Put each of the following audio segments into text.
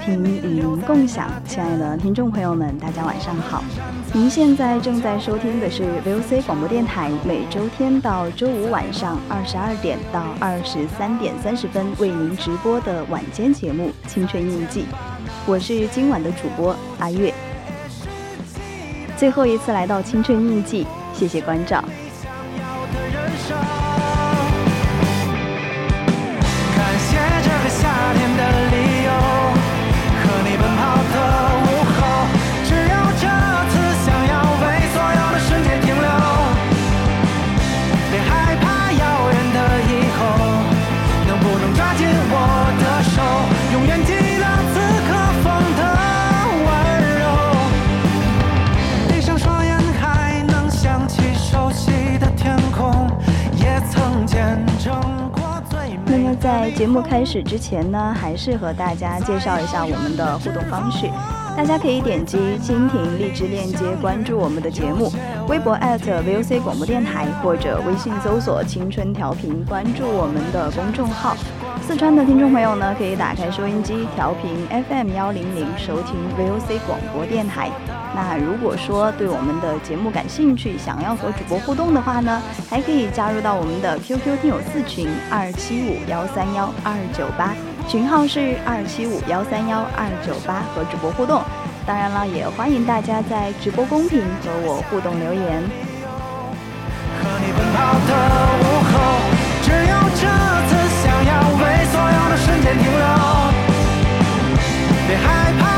频与您共享，亲爱的听众朋友们，大家晚上好。您现在正在收听的是 VOC 广播电台每周天到周五晚上二十二点到二十三点三十分为您直播的晚间节目《青春印记》，我是今晚的主播阿月。最后一次来到《青春印记》，谢谢关照。在节目开始之前呢，还是和大家介绍一下我们的互动方式。大家可以点击蜻蜓荔枝链接关注我们的节目，微博 @VOC 广播电台或者微信搜索“青春调频”关注我们的公众号。四川的听众朋友呢，可以打开收音机调频 FM 幺零零收听 VOC 广播电台。那如果说对我们的节目感兴趣，想要和主播互动的话呢，还可以加入到我们的 QQ 听友四群二七五幺三幺二九八，群号是二七五幺三幺二九八，和主播互动。当然了，也欢迎大家在直播公屏和我互动留言。和你奔跑的午后，只有这次想要为所有的瞬间停留，别害怕。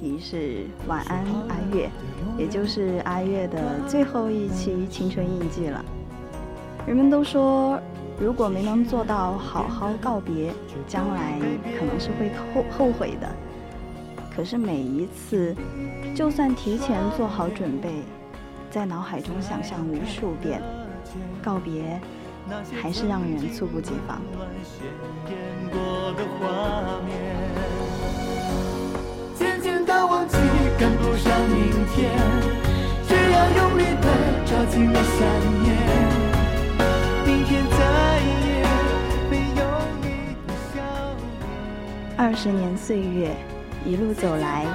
题是晚安阿月，也就是阿月的最后一期青春印记了。人们都说，如果没能做到好好告别，将来可能是会后后悔的。可是每一次，就算提前做好准备，在脑海中想象无数遍告别，还是让人猝不及防。忘记赶不上明天，只要用力的抓紧了想念。明天再也没有你的笑脸。二十年岁月，一路走来，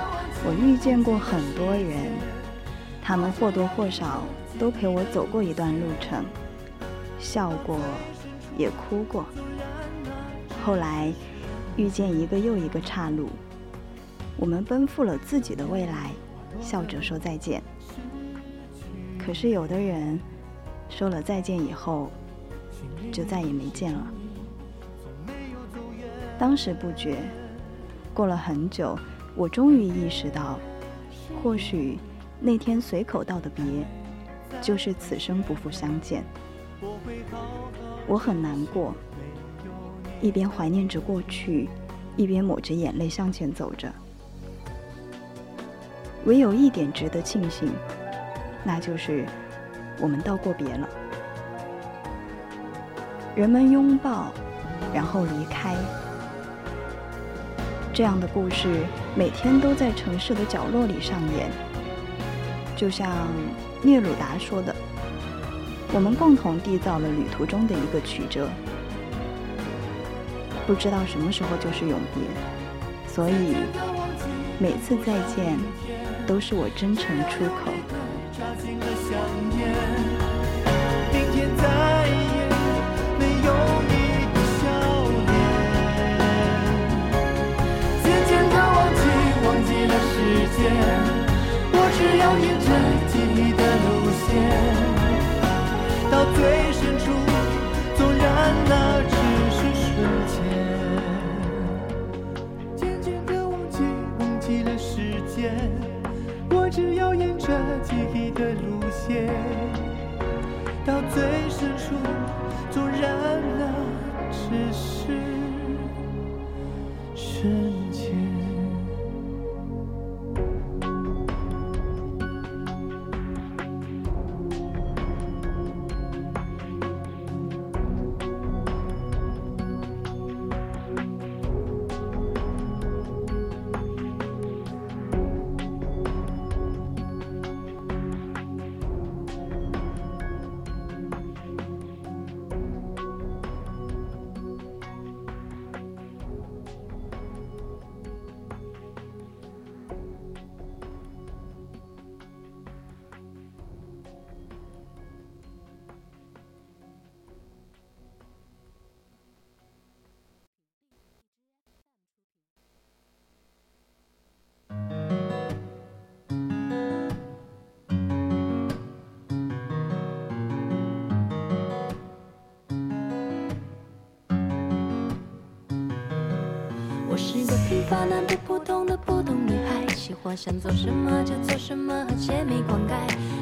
我遇见过很多人，他们或多或少都陪我走过一段路程，笑过，也哭过。后来，遇见一个又一个岔路。我们奔赴了自己的未来，笑着说再见。可是有的人说了再见以后，就再也没见了。当时不觉，过了很久，我终于意识到，或许那天随口道的别，就是此生不复相见。我很难过，一边怀念着过去，一边抹着眼泪向前走着。唯有一点值得庆幸，那就是我们道过别了。人们拥抱，然后离开。这样的故事每天都在城市的角落里上演。就像聂鲁达说的：“我们共同缔造了旅途中的一个曲折，不知道什么时候就是永别，所以每次再见。”都是我真诚出口。明天再也没有你的笑脸，渐渐的忘记，忘记了时间。我只要沿着记忆的路线，到最深处，纵然那这记忆的路线，到最深处，纵然了只是的普通女孩，喜欢想做什么就做什么，和姐妹灌溉。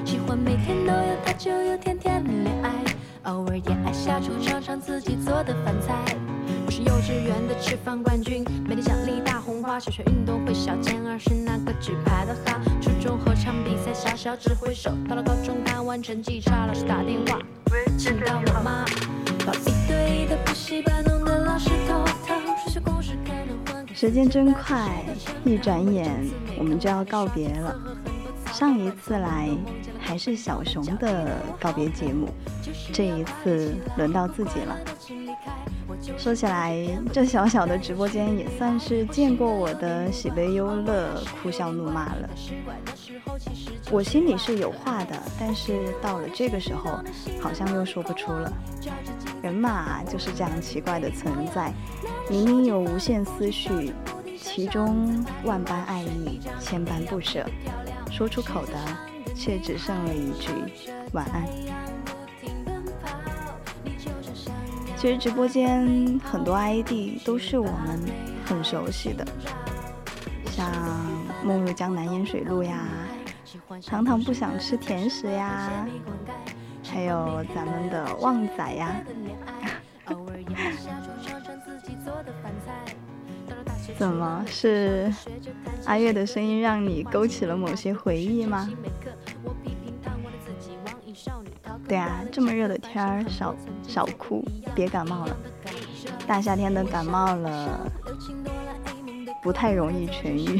喜欢每天都有他就有甜甜的恋爱，偶尔也爱下厨尝尝自己做的饭菜。我是幼稚园的吃饭冠军，每天奖励大红花。小学运动会小健儿是那个举牌的哈。初中合唱比赛小小指挥手，到了高中答完成绩差，老师打电话请到我妈，报一对一的补习班，时间真快，一转眼我们就要告别了。上一次来还是小熊的告别节目，这一次轮到自己了。说起来，这小小的直播间也算是见过我的喜悲忧乐、哭笑怒骂了。我心里是有话的，但是到了这个时候，好像又说不出了。人嘛，就是这样奇怪的存在，明明有无限思绪，其中万般爱意，千般不舍，说出口的却只剩了一句晚安。其实直播间很多 ID 都是我们很熟悉的，像梦入江南烟水路呀，糖糖不想吃甜食呀，还有咱们的旺仔呀。怎么是阿月的声音让你勾起了某些回忆吗？对啊，这么热的天儿，少少哭，别感冒了。大夏天的感冒了，不太容易痊愈。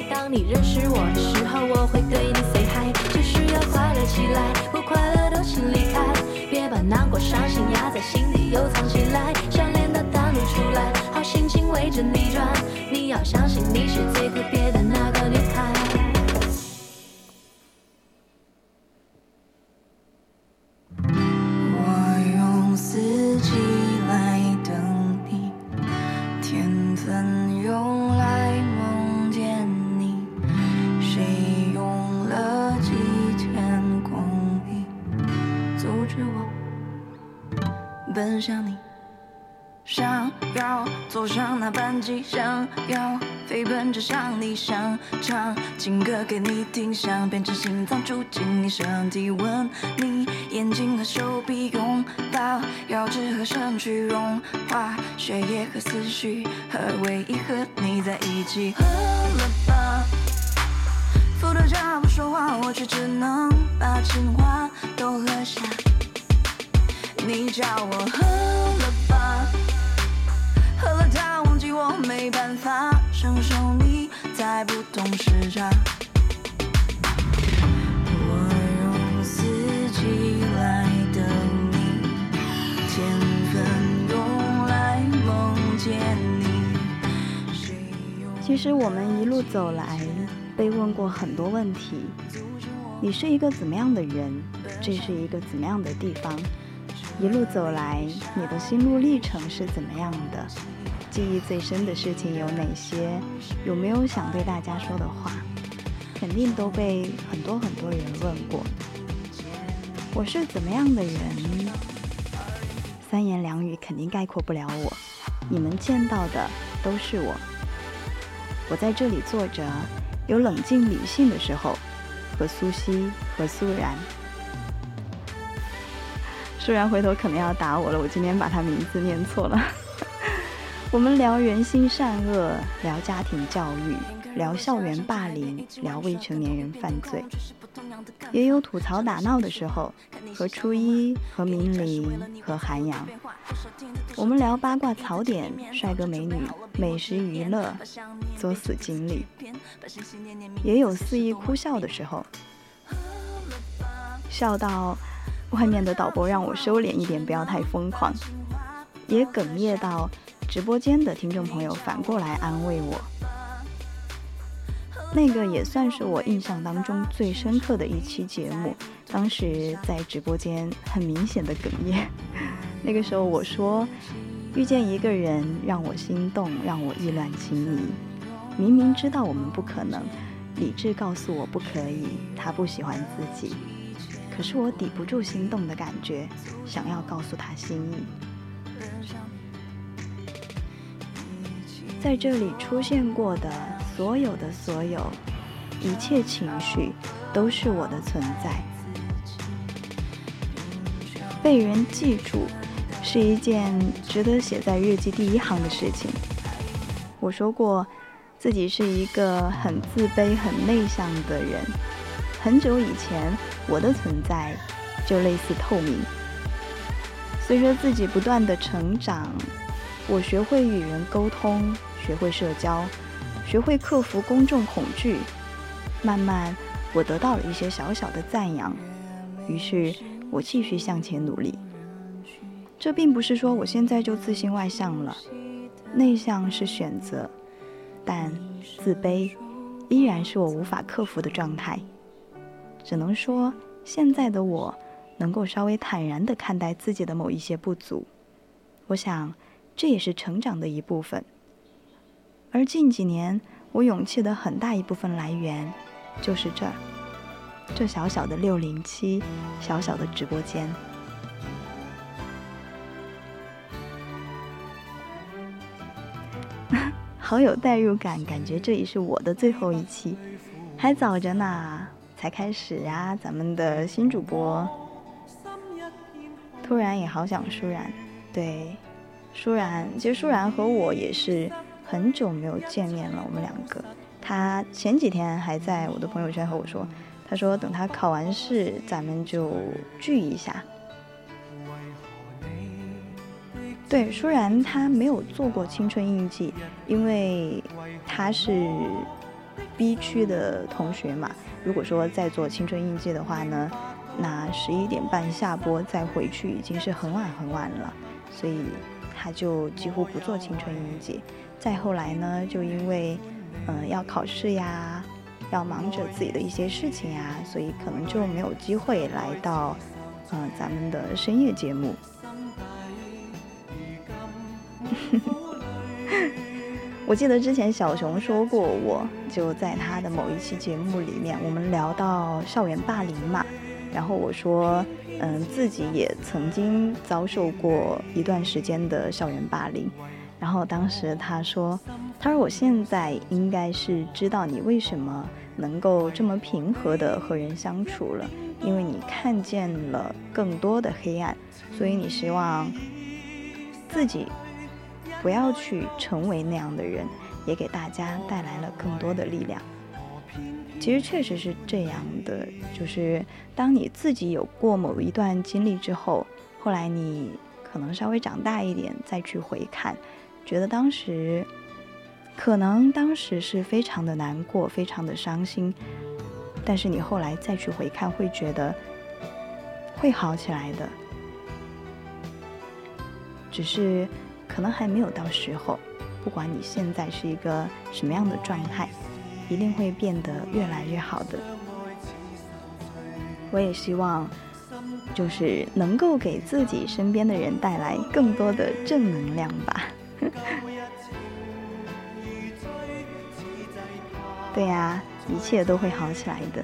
你认识我的时候，我会对你 say hi，就是要快乐起来，不快乐都请离开。别把难过、伤心压在心底，又藏起来，想念的单独出来，好心情围着你转。你要相信，你是最特别的那个女要飞奔着向你，想。唱情歌给你听，想变成心脏住进你身体，吻你眼睛和手臂，拥抱腰肢和身躯，融化血液和思绪，和唯一和你在一起。喝了吧，伏特加不说话，我却只能把情话都喝下。你叫我喝了，喝了它忘记我没办法承受你在不同时差。我用四季来等你，天分用来梦见你。其实我们一路走来，被问过很多问题：你是一个怎么样的人？这是一个怎么样的地方？一路走来，你的心路历程是怎么样的？记忆最深的事情有哪些？有没有想对大家说的话？肯定都被很多很多人问过。我是怎么样的人？三言两语肯定概括不了我。你们见到的都是我。我在这里坐着，有冷静理性的时候，和苏西和苏然。虽然回头可能要打我了，我今天把他名字念错了。我们聊人心善恶，聊家庭教育，聊校园霸凌，聊未成年人犯罪，也有吐槽打闹的时候，和初一，和明玲，和韩阳。我们聊八卦槽点，帅哥美女，美食娱乐，作死经历，也有肆意哭笑的时候，笑到。外面的导播让我收敛一点，不要太疯狂，也哽咽到直播间的听众朋友反过来安慰我。那个也算是我印象当中最深刻的一期节目，当时在直播间很明显的哽咽。那个时候我说，遇见一个人让我心动，让我意乱情迷，明明知道我们不可能，理智告诉我不可以，他不喜欢自己。可是我抵不住心动的感觉，想要告诉他心意。在这里出现过的所有的所有，一切情绪都是我的存在。被人记住是一件值得写在日记第一行的事情。我说过，自己是一个很自卑、很内向的人。很久以前，我的存在就类似透明。随着自己不断的成长，我学会与人沟通。学会社交，学会克服公众恐惧，慢慢，我得到了一些小小的赞扬，于是我继续向前努力。这并不是说我现在就自信外向了，内向是选择，但自卑依然是我无法克服的状态。只能说，现在的我能够稍微坦然的看待自己的某一些不足，我想这也是成长的一部分。而近几年，我勇气的很大一部分来源，就是这儿，这小小的六零七，小小的直播间，好有代入感，感觉这也是我的最后一期，还早着呢，才开始呀，咱们的新主播，突然也好想舒然，对，舒然，其实舒然和我也是。很久没有见面了，我们两个。他前几天还在我的朋友圈和我说，他说等他考完试，咱们就聚一下。对，舒然他没有做过青春印记，因为他是 B 区的同学嘛。如果说再做青春印记的话呢，那十一点半下播再回去已经是很晚很晚了，所以他就几乎不做青春印记。再后来呢，就因为，嗯，要考试呀，要忙着自己的一些事情呀，所以可能就没有机会来到，嗯，咱们的深夜节目。我记得之前小熊说过，我就在他的某一期节目里面，我们聊到校园霸凌嘛，然后我说，嗯，自己也曾经遭受过一段时间的校园霸凌。然后当时他说：“他说我现在应该是知道你为什么能够这么平和的和人相处了，因为你看见了更多的黑暗，所以你希望自己不要去成为那样的人，也给大家带来了更多的力量。其实确实是这样的，就是当你自己有过某一段经历之后，后来你可能稍微长大一点再去回看。”觉得当时，可能当时是非常的难过，非常的伤心，但是你后来再去回看，会觉得会好起来的，只是可能还没有到时候。不管你现在是一个什么样的状态，一定会变得越来越好的。我也希望，就是能够给自己身边的人带来更多的正能量吧。对呀，一切都会好起来的。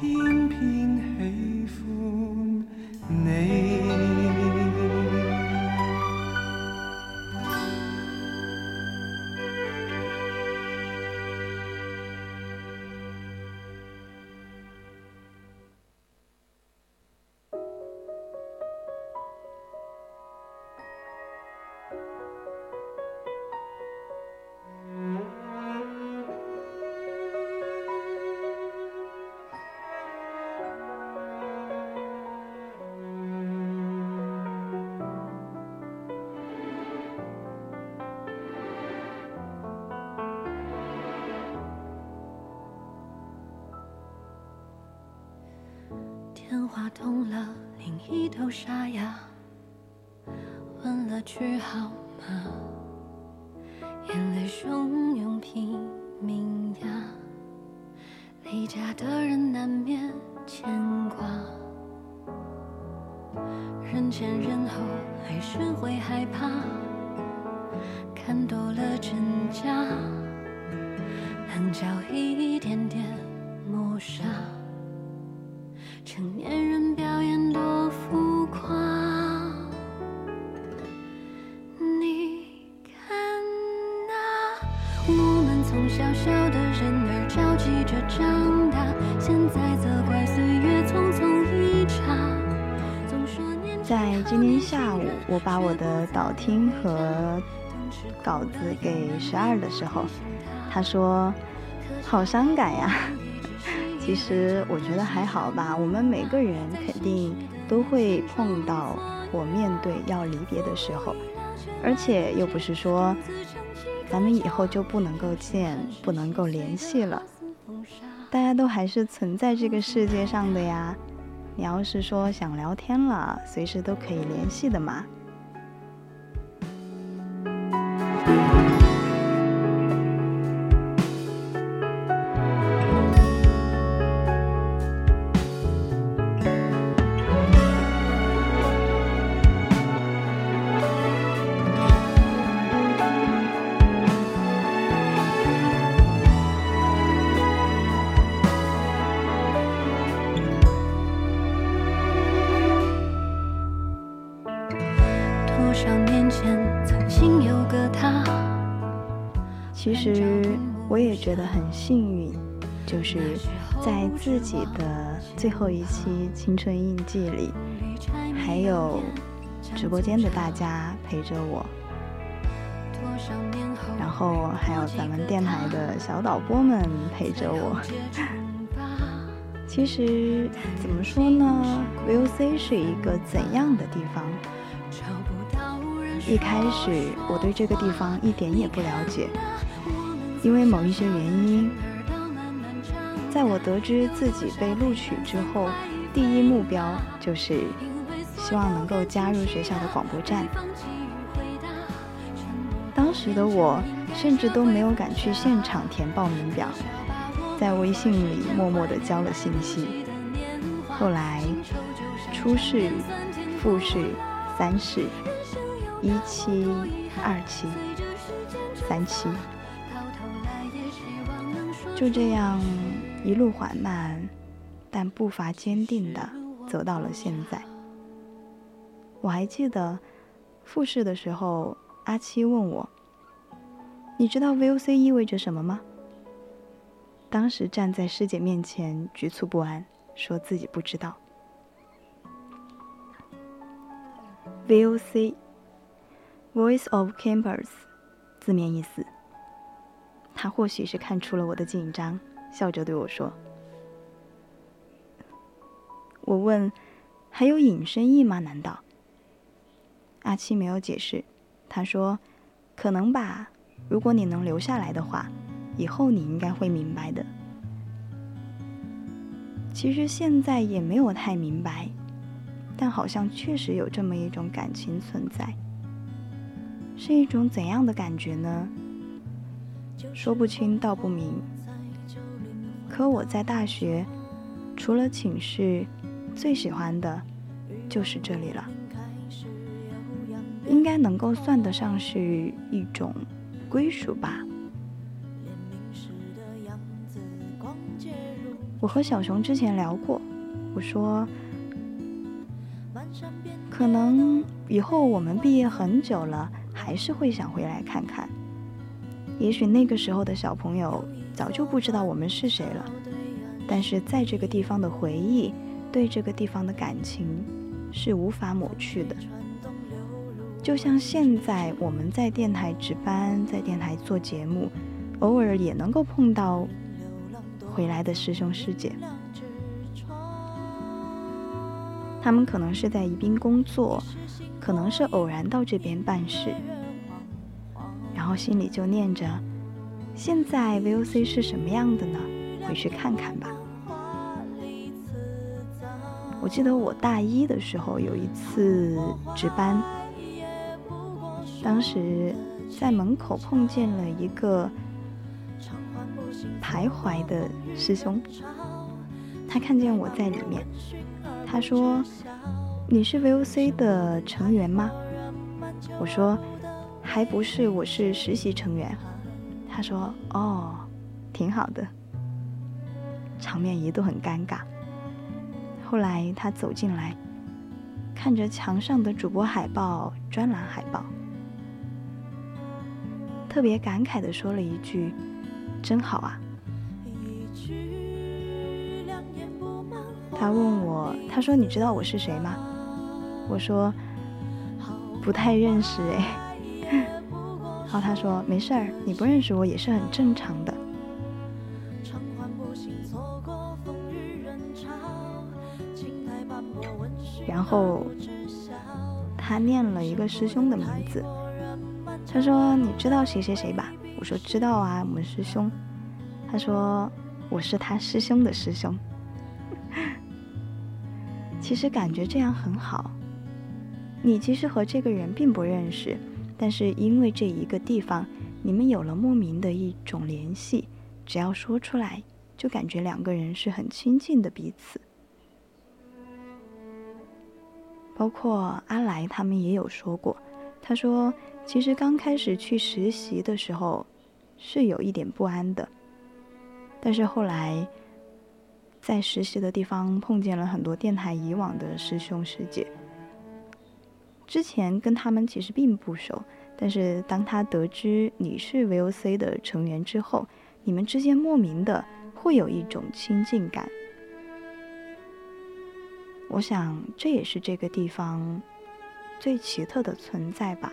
偏偏喜欢你。话通了另一头沙哑，问了句好吗？眼泪汹涌拼命压，离家的人难免牵挂，人前人后还是会害怕，听和稿子给十二的时候，他说：“好伤感呀。”其实我觉得还好吧，我们每个人肯定都会碰到或面对要离别的时候，而且又不是说咱们以后就不能够见、不能够联系了，大家都还是存在这个世界上的呀。你要是说想聊天了，随时都可以联系的嘛。觉得很幸运，就是在自己的最后一期青春印记里，还有直播间的大家陪着我，然后还有咱们电台的小导播们陪着我。其实怎么说呢？VOC 是一个怎样的地方？一开始我对这个地方一点也不了解，因为某一些原因，在我得知自己被录取之后，第一目标就是希望能够加入学校的广播站。当时的我甚至都没有敢去现场填报名表，在微信里默默地交了信息。后来初试、复试、三试，一期、二期、三期，就这样一路缓慢，但步伐坚定地走到了现在。我还记得复试的时候，阿七问我：“你知道 VOC 意味着什么吗？”当时站在师姐面前，局促不安，说自己不知道。VOC，Voice of Campus，字面意思。他或许是看出了我的紧张，笑着对我说：“我问，还有引申义吗？难道？”阿七没有解释，他说：“可能吧。如果你能留下来的话，以后你应该会明白的。”其实现在也没有太明白，但好像确实有这么一种感情存在。是一种怎样的感觉呢？说不清道不明。可我在大学，除了寝室，最喜欢的就是这里了。应该能够算得上是一种归属吧。我和小熊之前聊过，我说，可能以后我们毕业很久了，还是会想回来看看。也许那个时候的小朋友早就不知道我们是谁了，但是在这个地方的回忆，对这个地方的感情，是无法抹去的。就像现在我们在电台值班，在电台做节目，偶尔也能够碰到回来的师兄师姐，他们可能是在宜宾工作，可能是偶然到这边办事，后心里就念着：现在 VOC 是什么样的呢？回去看看吧。我记得我大一的时候有一次值班，当时在门口碰见了一个徘徊的师兄，他看见我在里面，他说：“你是 VOC 的成员吗？”我说：“还不是，我是实习成员。”他说：“哦，挺好的。”场面一度很尴尬。后来他走进来，看着墙上的主播海报、专栏海报，特别感慨的说了一句：“真好啊。”他问我，他说：“你知道我是谁吗？”我说：“不太认识哎。”然后他说：“没事儿，你不认识我也是很正常的。”然后他念了一个师兄的名字，他说：“你知道谁谁谁吧？”我说：“知道啊，我们师兄。”他说：“我是他师兄的师兄。”其实感觉这样很好。你其实和这个人并不认识，但是因为这一个地方，你们有了莫名的一种联系，只要说出来，就感觉两个人是很亲近的彼此。包括阿来他们也有说过，他说其实刚开始去实习的时候是有一点不安的，但是后来在实习的地方碰见了很多电台以往的师兄师姐，之前跟他们其实并不熟，但是当他得知你是 VOC 的成员之后，你们之间莫名的会有一种亲近感。我想，这也是这个地方最奇特的存在吧。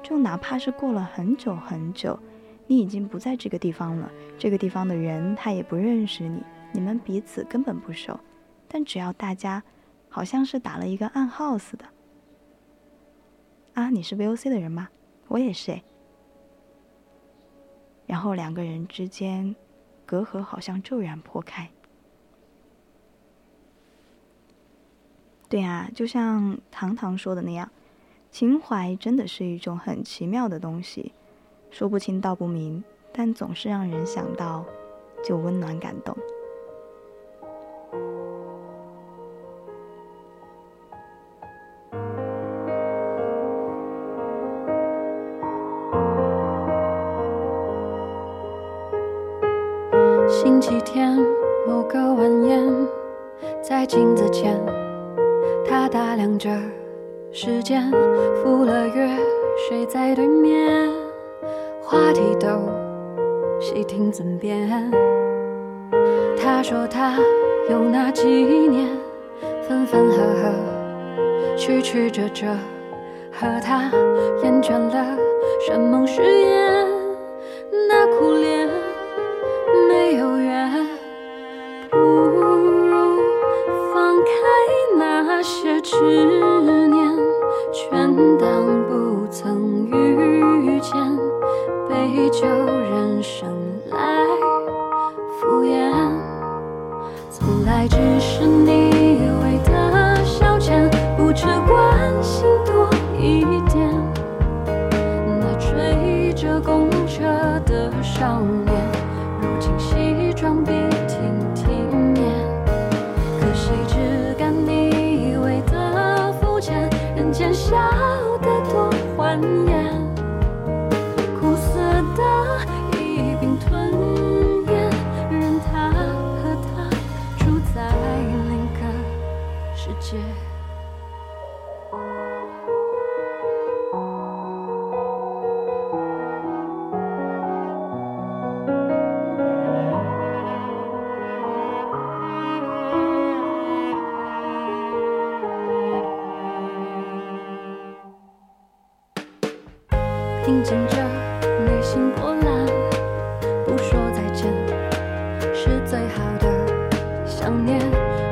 就哪怕是过了很久很久，你已经不在这个地方了，这个地方的人他也不认识你，你们彼此根本不熟。但只要大家好像是打了一个暗号似的，啊，你是 VOC 的人吗？我也是。然后两个人之间隔阂好像骤然破开。对啊，就像糖糖说的那样，情怀真的是一种很奇妙的东西，说不清道不明，但总是让人想到就温暖感动。时间，赴了约，谁在对面，话题都细听尊便。他说他有那几年，分分合合，曲曲折折，和他厌倦了山盟誓言，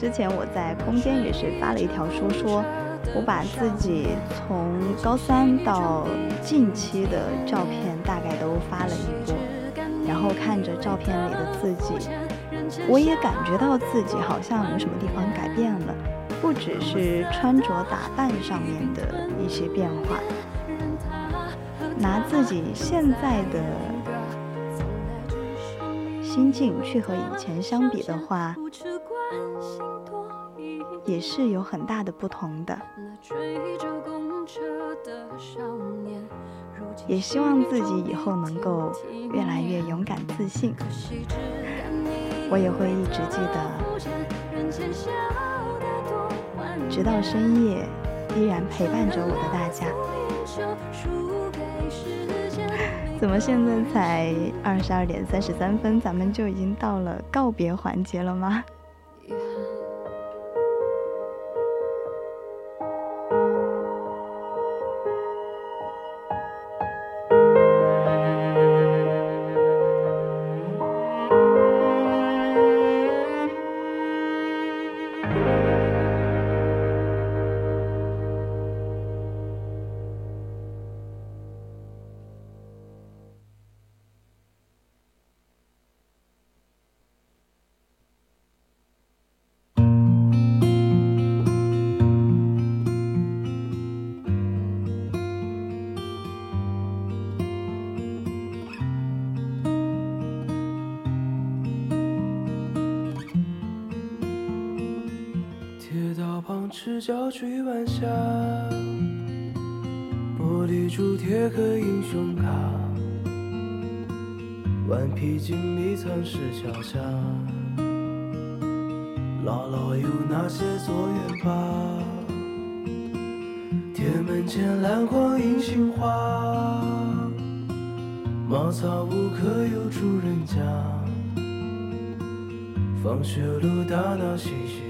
之前我在空间也是发了一条说说，我把自己从高三到近期的照片大概都发了一波，然后看着照片里的自己，我也感觉到自己好像有什么地方改变了，不只是穿着打扮上面的一些变化。拿自己现在的心境去和以前相比的话，也是有很大的不同的。也希望自己以后能够越来越勇敢自信。我也会一直记得，直到深夜依然陪伴着我的大家。怎么现在才二十二点三十三分，咱们就已经到了告别环节了吗？赤脚追晚霞，玻璃珠贴个英雄卡，顽皮筋迷藏石桥下，姥姥有那些作业本，铁门前篮筐银杏花，茅草屋可有住人家，放学路打闹嘻嘻。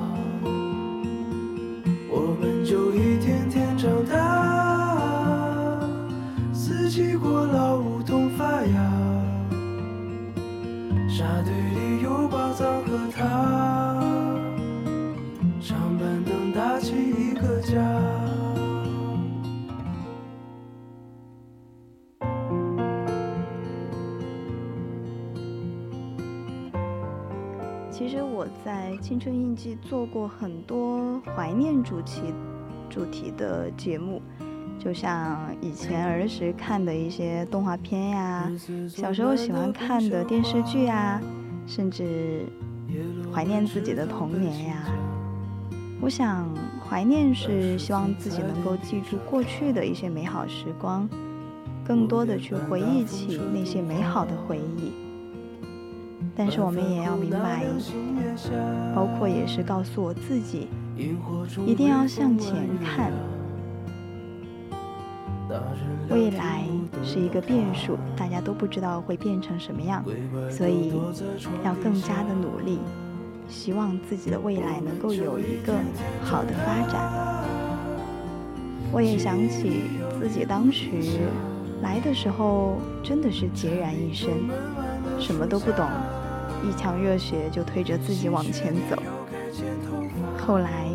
印记做过很多怀念主题主题的节目。就像以前儿时看的一些动画片呀，小时候喜欢看的电视剧呀，甚至怀念自己的童年呀。我想怀念是希望自己能够记住过去的一些美好时光，更多的去回忆起那些美好的回忆。但是我们也要明白，包括也是告诉我自己，一定要向前看。未来是一个变数，大家都不知道会变成什么样，所以要更加的努力，希望自己的未来能够有一个好的发展。我也想起自己当时来的时候，真的是孑然一身，什么都不懂，一腔热血就推着自己往前走。后来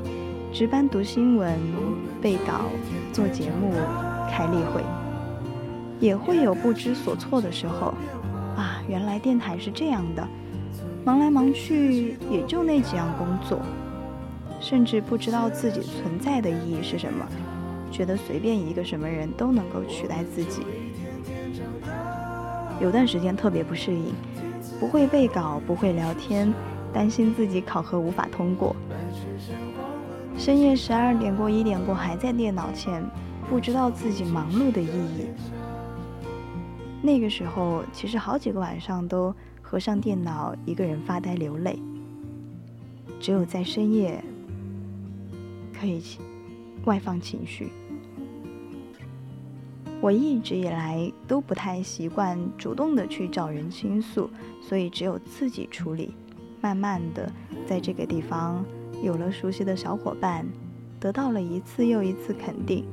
值班读新闻、背稿、做节目。开例会，也会有不知所措的时候，啊，原来电台是这样的，忙来忙去也就那几样工作，甚至不知道自己存在的意义是什么，觉得随便一个什么人都能够取代自己。有段时间特别不适应，不会背稿，不会聊天，担心自己考核无法通过，深夜十二点过一点过还在电脑前。不知道自己忙碌的意义。那个时候，其实好几个晚上都合上电脑，一个人发呆流泪。只有在深夜，可以外放情绪。我一直以来都不太习惯主动的去找人倾诉，所以只有自己处理。慢慢的，在这个地方有了熟悉的小伙伴，得到了一次又一次肯定。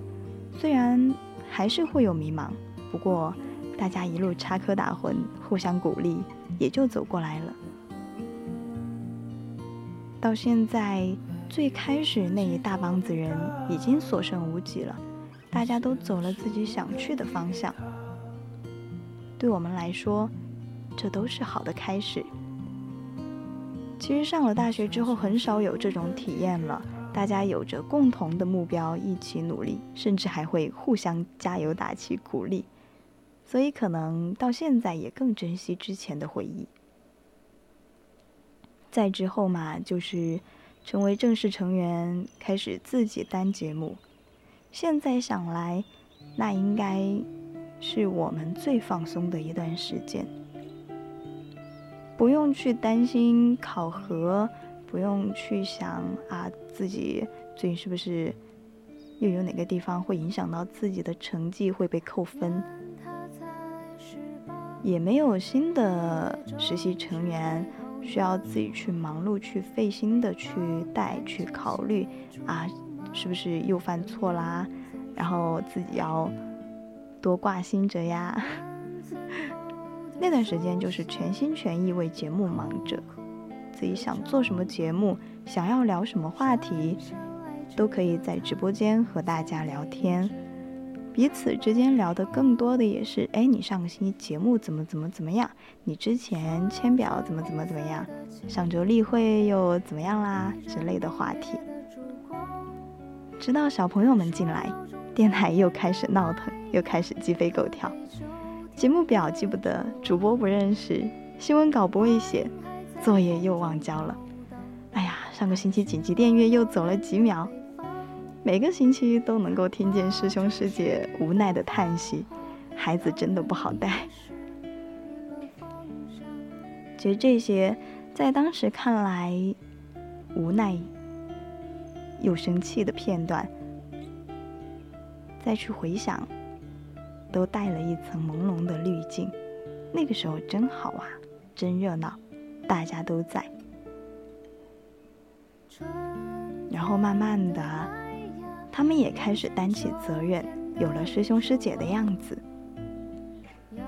虽然还是会有迷茫，不过大家一路插科打诨，互相鼓励，也就走过来了。到现在，最开始那一大帮子人已经所剩无几了。大家都走了自己想去的方向，对我们来说，这都是好的开始。其实上了大学之后，很少有这种体验了。大家有着共同的目标，一起努力，甚至还会互相加油打气、鼓励。所以可能到现在也更珍惜之前的回忆。再之后嘛，就是成为正式成员，开始自己单节目。现在想来，那应该是我们最放松的一段时间，不用去担心考核，不用去想啊自己最近是不是又有哪个地方会影响到自己的成绩会被扣分，也没有新的实习成员需要自己去忙碌、去费心的去带、去考虑啊。是不是又犯错啦？然后自己要多挂心着呀。那段时间就是全心全意为节目忙着，自己想做什么节目，想要聊什么话题，都可以在直播间和大家聊天。彼此之间聊的更多的也是，哎，你上个星期节目怎么怎么怎么样？你之前签表怎么怎么怎么样？上周例会又怎么样啦？之类的话题。直到小朋友们进来，电台又开始闹腾，又开始鸡飞狗跳。节目表记不得，主播不认识，新闻稿不会写，作业又忘交了。哎呀，上个星期紧急电乐又走了几秒。每个星期都能够听见师兄师姐无奈的叹息，孩子真的不好带。其实这些在当时看来无奈。又生气的片段，再去回想，都带了一层朦胧的滤镜。那个时候真好啊，真热闹，大家都在。然后慢慢的，他们也开始担起责任，有了师兄师姐的样子。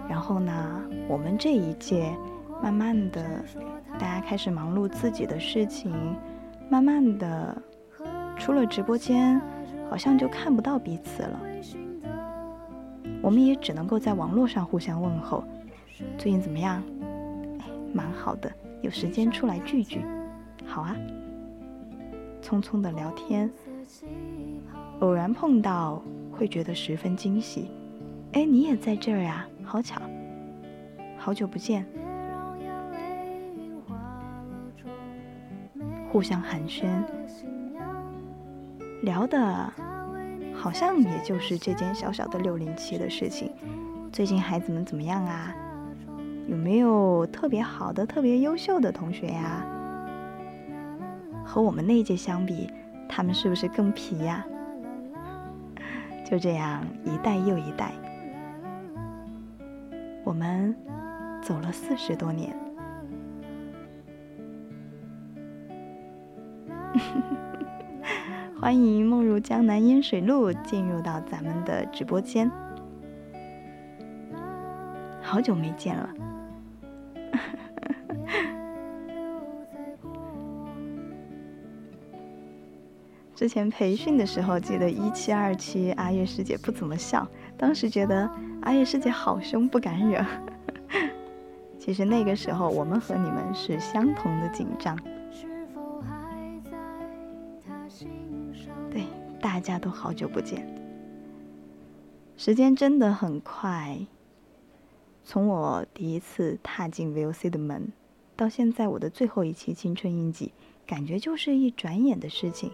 然后呢，我们这一届，慢慢的，大家开始忙碌自己的事情，慢慢的。出了直播间，好像就看不到彼此了。我们也只能够在网络上互相问候，最近怎么样？哎，蛮好的，有时间出来聚聚，好啊。匆匆的聊天，偶然碰到会觉得十分惊喜。哎，你也在这儿呀？好巧，好久不见。互相寒暄。聊的，好像也就是这件小小的六零七的事情。最近孩子们怎么样啊？有没有特别好的、特别优秀的同学呀？和我们那一届相比，他们是不是更皮呀？就这样一代又一代，我们走了四十多年。欢迎梦入江南烟水路进入到咱们的直播间，好久没见了。之前培训的时候，记得一期二期阿月师姐不怎么笑，当时觉得阿月师姐好凶，不敢惹。其实那个时候，我们和你们是相同的紧张。大家都好久不见，时间真的很快。从我第一次踏进 VOC 的门，到现在我的最后一期青春印记，感觉就是一转眼的事情。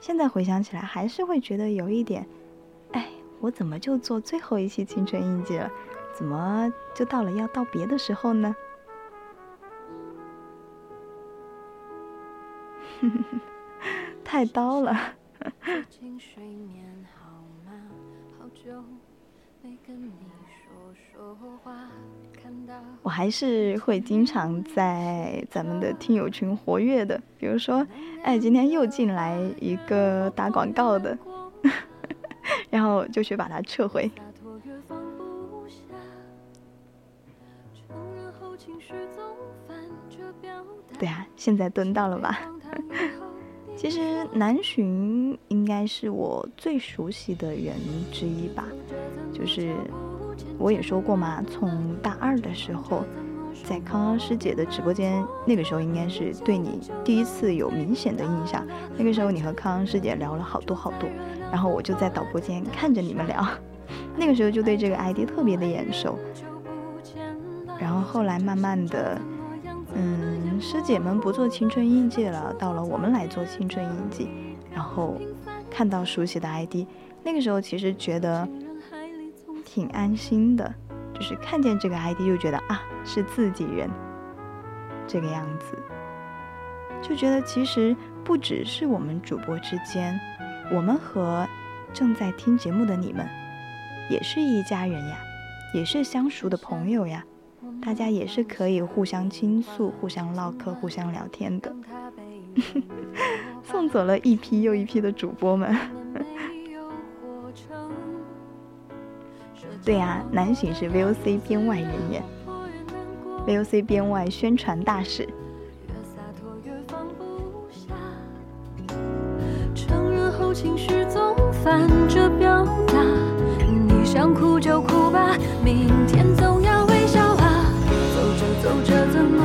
现在回想起来，还是会觉得有一点，哎，我怎么就做最后一期青春印记了？怎么就到了要道别的时候呢？哼哼哼太刀了，我还是会经常在咱们的听友群活跃的。比如说，哎，今天又进来一个打广告的，然后就去把它撤回。对啊，现在蹲到了吧？其实南浔应该是我最熟悉的人之一吧，就是我也说过嘛，从大二的时候，在康康师姐的直播间，那个时候应该是对你第一次有明显的印象。那个时候你和康康师姐聊了好多好多，然后我就在导播间看着你们聊，那个时候就对这个 ID 特别的眼熟。然后后来慢慢的。嗯，师姐们不做青春印记了，到了我们来做青春印记，然后看到熟悉的 ID，那个时候其实觉得挺安心的，就是看见这个 ID 就觉得啊是自己人，这个样子，就觉得其实不只是我们主播之间，我们和正在听节目的你们也是一家人呀，也是相熟的朋友呀。大家也是可以互相倾诉、互相唠嗑、互相聊天的。送走了一批又一批的主播们。对呀、南巡是 VOC 编外人员，VOC 编外宣传大使。越洒脱越放不下，承认后情绪总反着表达。你想哭就哭吧，明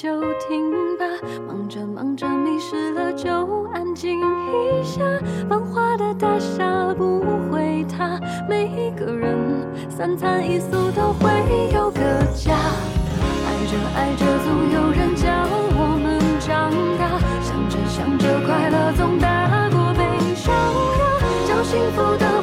就停吧。忙着忙着，迷失了就安静一下。繁华的大厦不会塌，每一个人三餐一宿都会有个家。爱着爱着，总有人教我们长大。想着想着，快乐总大过悲伤呀。讲幸福的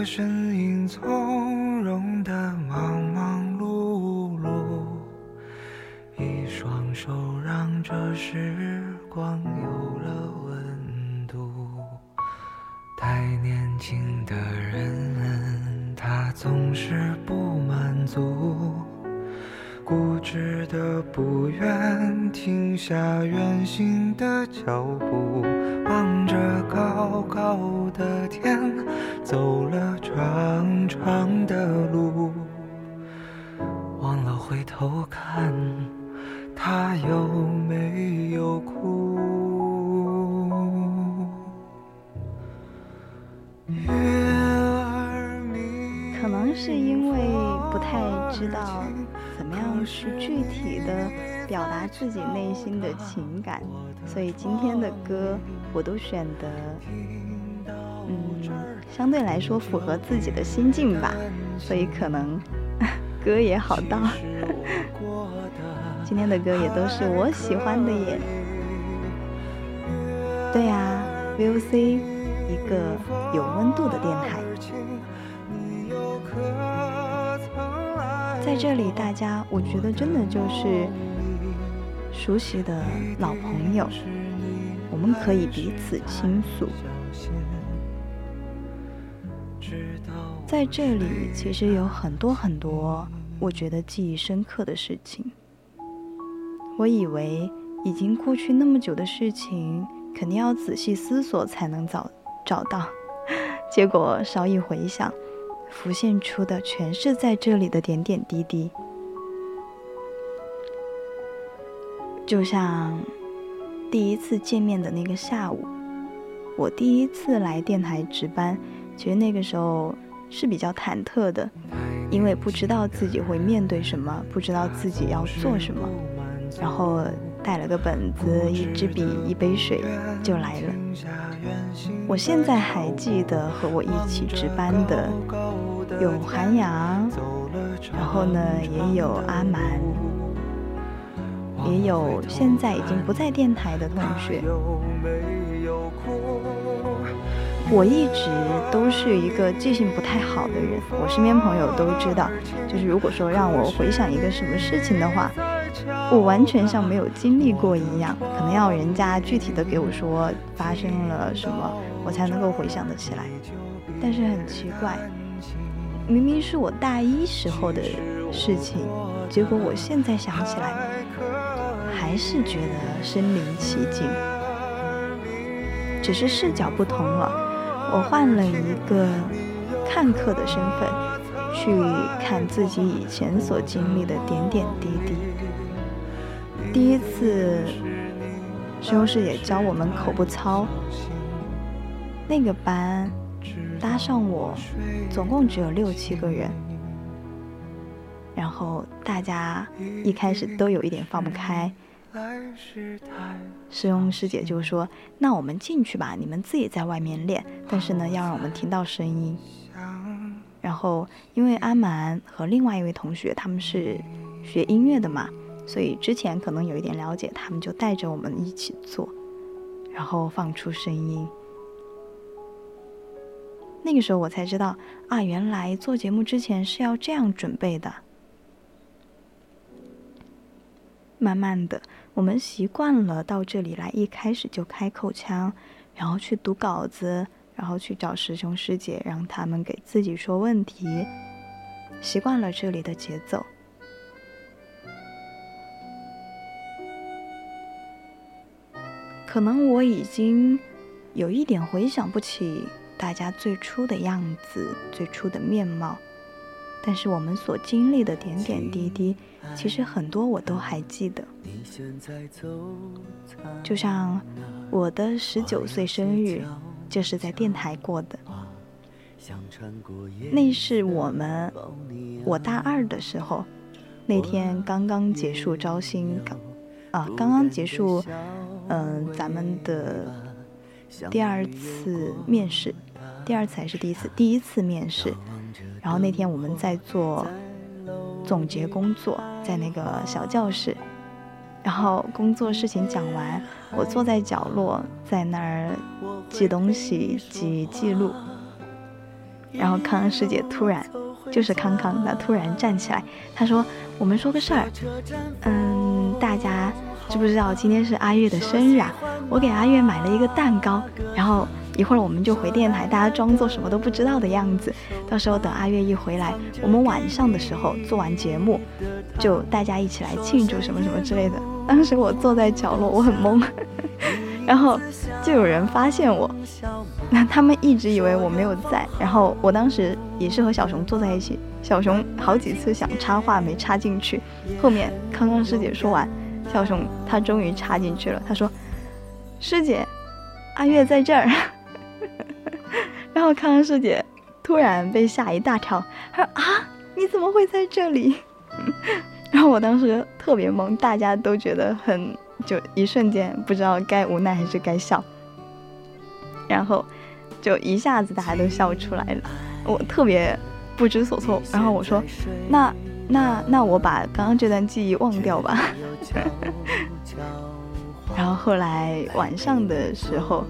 一个长长的路，忘了回头看他有没有哭。可能是因为不太知道怎么样去具体的表达自己内心的情感，所以今天的歌我都选的嗯，相对来说符合自己的心境吧，所以可能 歌也好到。今天的歌也都是我喜欢的耶。对呀，VOC 一个有温度的电台。在这里，大家我觉得真的就是熟悉的老朋友，我们可以彼此倾诉。在这里，其实有很多很多我觉得记忆深刻的事情。我以为已经过去那么久的事情，肯定要仔细思索才能找找到，结果稍一回想。浮现出的全是在这里的点点滴滴，就像第一次见面的那个下午，我第一次来电台值班，其实那个时候是比较忐忑的，因为不知道自己会面对什么，不知道自己要做什么，然后带了个本子、一支笔、一杯水就来了。我现在还记得和我一起值班的。有韩阳，然后呢，也有阿蛮，也有现在已经不在电台的同学。我一直都是一个记性不太好的人，我身边朋友都知道，就是如果说让我回想一个什么事情的话，我完全像没有经历过一样，可能要人家具体的给我说发生了什么，我才能够回想得起来。但是很奇怪。明明是我大一时候的事情，结果我现在想起来，还是觉得身临其境。只是视角不同了，我换了一个看客的身份，去看自己以前所经历的点点滴滴。第一次，师兄师姐教我们口部操，那个班。搭上我，总共只有六七个人，然后大家一开始都有一点放不开。师兄师姐就说：“那我们进去吧，你们自己在外面练，但是呢，要让我们听到声音。”然后因为阿蛮和另外一位同学他们是学音乐的嘛，所以之前可能有一点了解，他们就带着我们一起做，然后放出声音。那个时候我才知道啊，原来做节目之前是要这样准备的。慢慢的，我们习惯了到这里来，一开始就开口腔，然后去读稿子，然后去找师兄师姐，让他们给自己说问题，习惯了这里的节奏。可能我已经有一点回想不起。大家最初的样子，最初的面貌，但是我们所经历的点点滴滴，其实很多我都还记得。就像我的十九岁生日，就是在电台过的。那是我们我大二的时候，那天刚刚结束招新，啊，刚刚结束，嗯，咱们的第二次面试。第二次还是第一次？第一次面试，然后那天我们在做总结工作，在那个小教室，然后工作事情讲完，我坐在角落，在那儿记东西、记记录，然后康康师姐突然，就是康康，她突然站起来，她说：“我们说个事儿，嗯，大家知不知道今天是阿月的生日啊？我给阿月买了一个蛋糕，然后。”一会儿我们就回电台，大家装作什么都不知道的样子。到时候等阿月一回来，我们晚上的时候做完节目，就大家一起来庆祝什么什么之类的。当时我坐在角落，我很懵，然后就有人发现我，那他们一直以为我没有在。然后我当时也是和小熊坐在一起，小熊好几次想插话没插进去。后面康康师姐说完，小熊他终于插进去了，他说：“师姐，阿月在这儿。”然后康康师姐突然被吓一大跳，她说：“啊，你怎么会在这里？然后我当时特别懵，大家都觉得很，就一瞬间不知道该无奈还是该笑，然后就一下子大家都笑出来了，我特别不知所措。然后我说，那那那我把刚刚这段记忆忘掉吧。然后后来晚上的时候，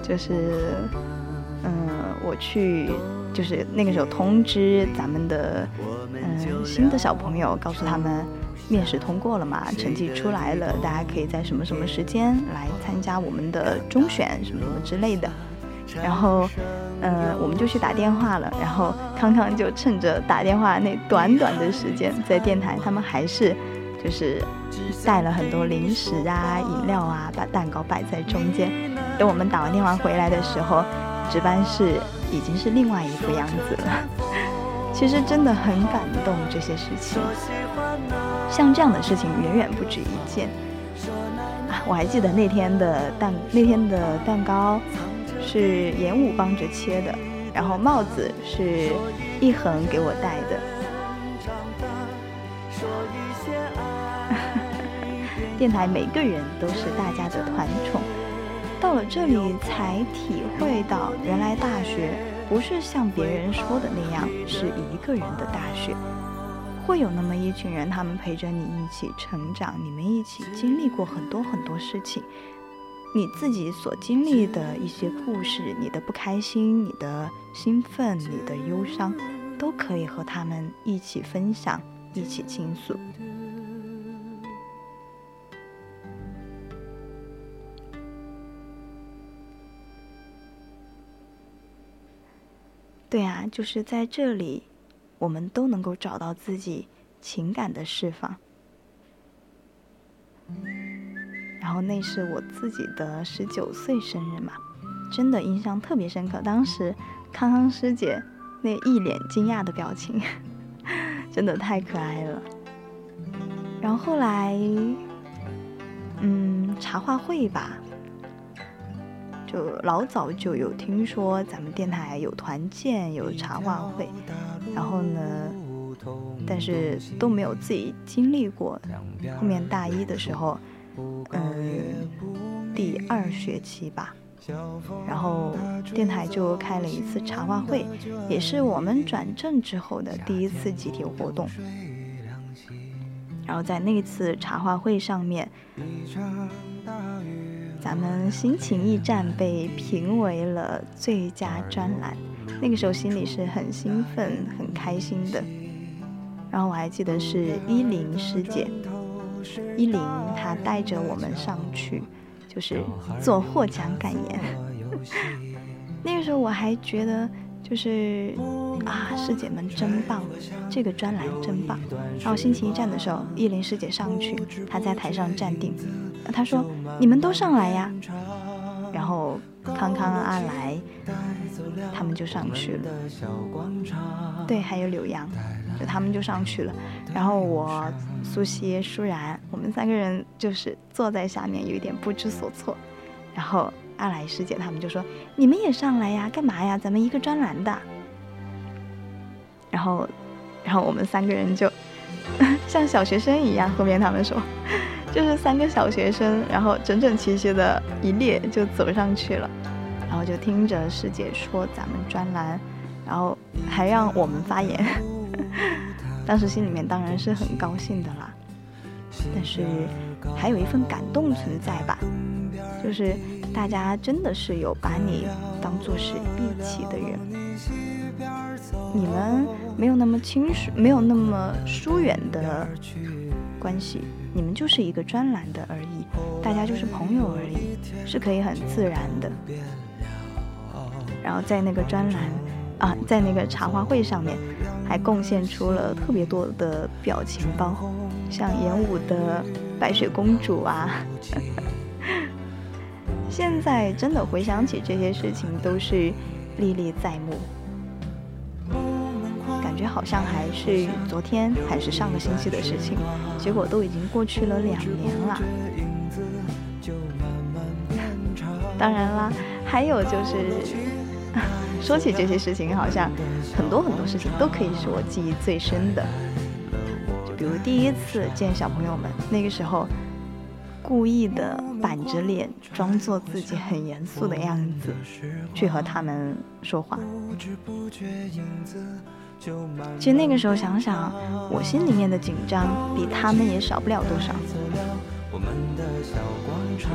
就是嗯，我去。就是那个时候通知咱们的嗯新的小朋友，告诉他们面试通过了嘛，成绩出来了，大家可以在什么什么时间来参加我们的中选什么什么之类的。然后嗯，我们就去打电话了。然后康康就趁着打电话那短短的时间，在电台他们还是就是带了很多零食啊、饮料啊，把蛋糕摆在中间。等我们打完电话回来的时候，值班室。已经是另外一副样子了。其实真的很感动，这些事情，像这样的事情远远不止一件！我还记得那天的蛋，那天的蛋糕是严武帮着切的，然后帽子是一恒给我戴的。电台每个人都是大家的团宠。到了这里才体会到，原来大学不是像别人说的那样是一个人的大学，会有那么一群人，他们陪着你一起成长，你们一起经历过很多很多事情，你自己所经历的一些故事，你的不开心，你的兴奋，你的忧伤，都可以和他们一起分享，一起倾诉。对啊，就是在这里，我们都能够找到自己情感的释放。然后那是我自己的十九岁生日嘛，真的印象特别深刻。当时康康师姐那一脸惊讶的表情，真的太可爱了。然后后来，嗯，茶话会吧。就老早就有听说咱们电台有团建有茶话会，然后呢，但是都没有自己经历过。后面大一的时候，嗯，第二学期吧，然后电台就开了一次茶话会，也是我们转正之后的第一次集体活动。然后在那次茶话会上面。咱们心情驿站被评为了最佳专栏，那个时候心里是很兴奋、很开心的。然后我还记得是依林师姐，依林她带着我们上去，就是做获奖感言。那个时候我还觉得，就是啊，师姐们真棒，这个专栏真棒。然后心情驿站的时候，依林师姐上去，她在台上站定。他说：“你们都上来呀。”然后康康、阿来他们就上去了。对，还有柳阳，就他们就上去了。然后我、苏西、舒然，我们三个人就是坐在下面，有一点不知所措。然后阿来师姐他们就说：“你们也上来呀，干嘛呀？咱们一个专栏的。”然后，然后我们三个人就 像小学生一样。后面他们说。就是三个小学生，然后整整齐齐的一列就走上去了，然后就听着师姐说咱们专栏，然后还让我们发言，当时心里面当然是很高兴的啦，但是还有一份感动存在吧，就是大家真的是有把你当做是一起的人，你们没有那么亲疏，没有那么疏远的关系。你们就是一个专栏的而已，大家就是朋友而已，是可以很自然的。然后在那个专栏啊，在那个茶话会上面，还贡献出了特别多的表情包，像演武的白雪公主啊。现在真的回想起这些事情，都是历历在目。感觉好像还是昨天还是上个星期的事情，结果都已经过去了两年了。当然啦，还有就是 说起这些事情，好像很多很多事情都可以是我记忆最深的。就比如第一次见小朋友们，那个时候故意的板着脸，装作自己很严肃的样子，去和他们说话。其实那个时候想想，我心里面的紧张比他们也少不了多少。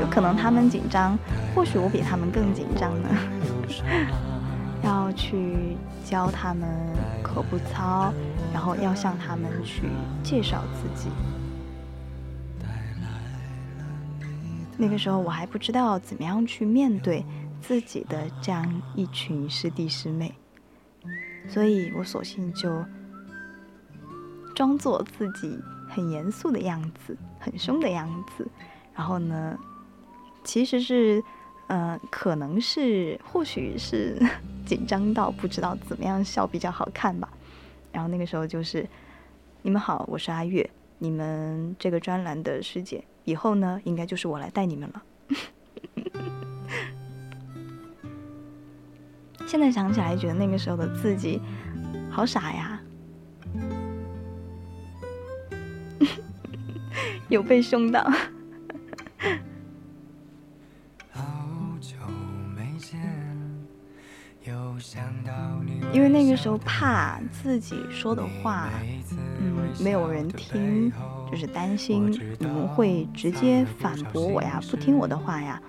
有可能他们紧张，或许我比他们更紧张呢。要去教他们口部操，然后要向他们去介绍自己。那个时候我还不知道怎么样去面对自己的这样一群师弟师妹，所以我索性就装作自己很严肃的样子，很凶的样子。然后呢，其实是，呃，可能是，或许是 紧张到不知道怎么样笑比较好看吧。然后那个时候就是，你们好，我是阿月，你们这个专栏的师姐，以后呢，应该就是我来带你们了。现在想起来，觉得那个时候的自己好傻呀，有被凶到。因为那个时候怕自己说的话，嗯，没有人听，就是担心你们会直接反驳我呀，不听我的话呀。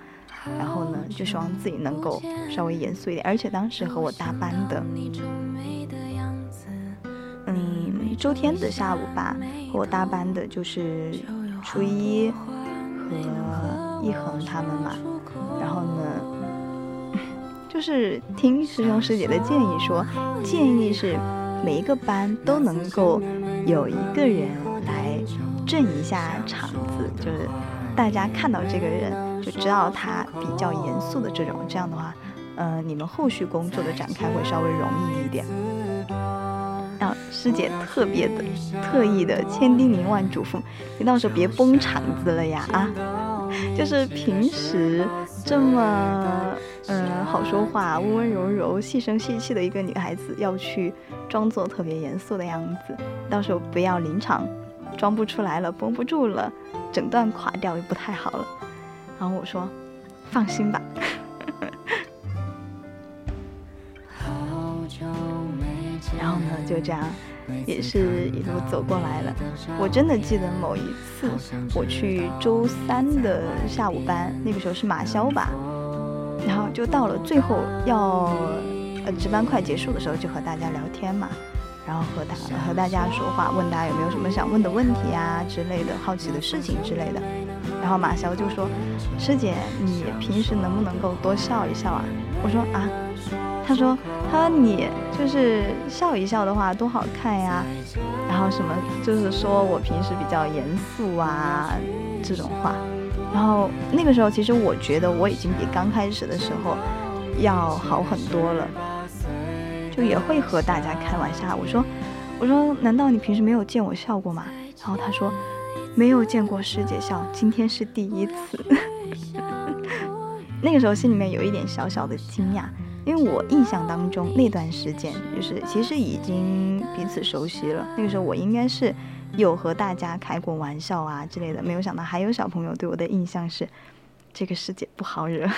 然后呢，就希望自己能够稍微严肃一点。而且当时和我搭班的，嗯，周天的下午吧，和我搭班的就是初一和一恒他们嘛。然后呢？就是听师兄师姐的建议说，建议是每一个班都能够有一个人来镇一下场子，就是大家看到这个人就知道他比较严肃的这种，这样的话，呃，你们后续工作的展开会稍微容易一点。然后师姐特别的、特意的千叮咛万嘱咐，你到时候别崩场子了呀啊！就是平时这么。嗯，好说话，温温柔柔、细声细气的一个女孩子，要去装作特别严肃的样子，到时候不要临场装不出来了，绷不住了，整段垮掉也不太好了。然后我说，放心吧。然后呢，就这样，也是一路走过来了。我真的记得某一次，我去周三的下午班，那个时候是马潇吧。然后就到了最后要呃值班快结束的时候，就和大家聊天嘛，然后和大和大家说话，问大家有没有什么想问的问题啊之类的，好奇的事情之类的。然后马潇就说：“师姐，你平时能不能够多笑一笑啊？”我说：“啊。”他说：“他说你就是笑一笑的话多好看呀。”然后什么就是说我平时比较严肃啊这种话。然后那个时候，其实我觉得我已经比刚开始的时候要好很多了，就也会和大家开玩笑。我说，我说，难道你平时没有见我笑过吗？然后他说，没有见过师姐笑，今天是第一次。那个时候心里面有一点小小的惊讶，因为我印象当中那段时间就是其实已经彼此熟悉了。那个时候我应该是。有和大家开过玩笑啊之类的，没有想到还有小朋友对我的印象是，这个师姐不好惹。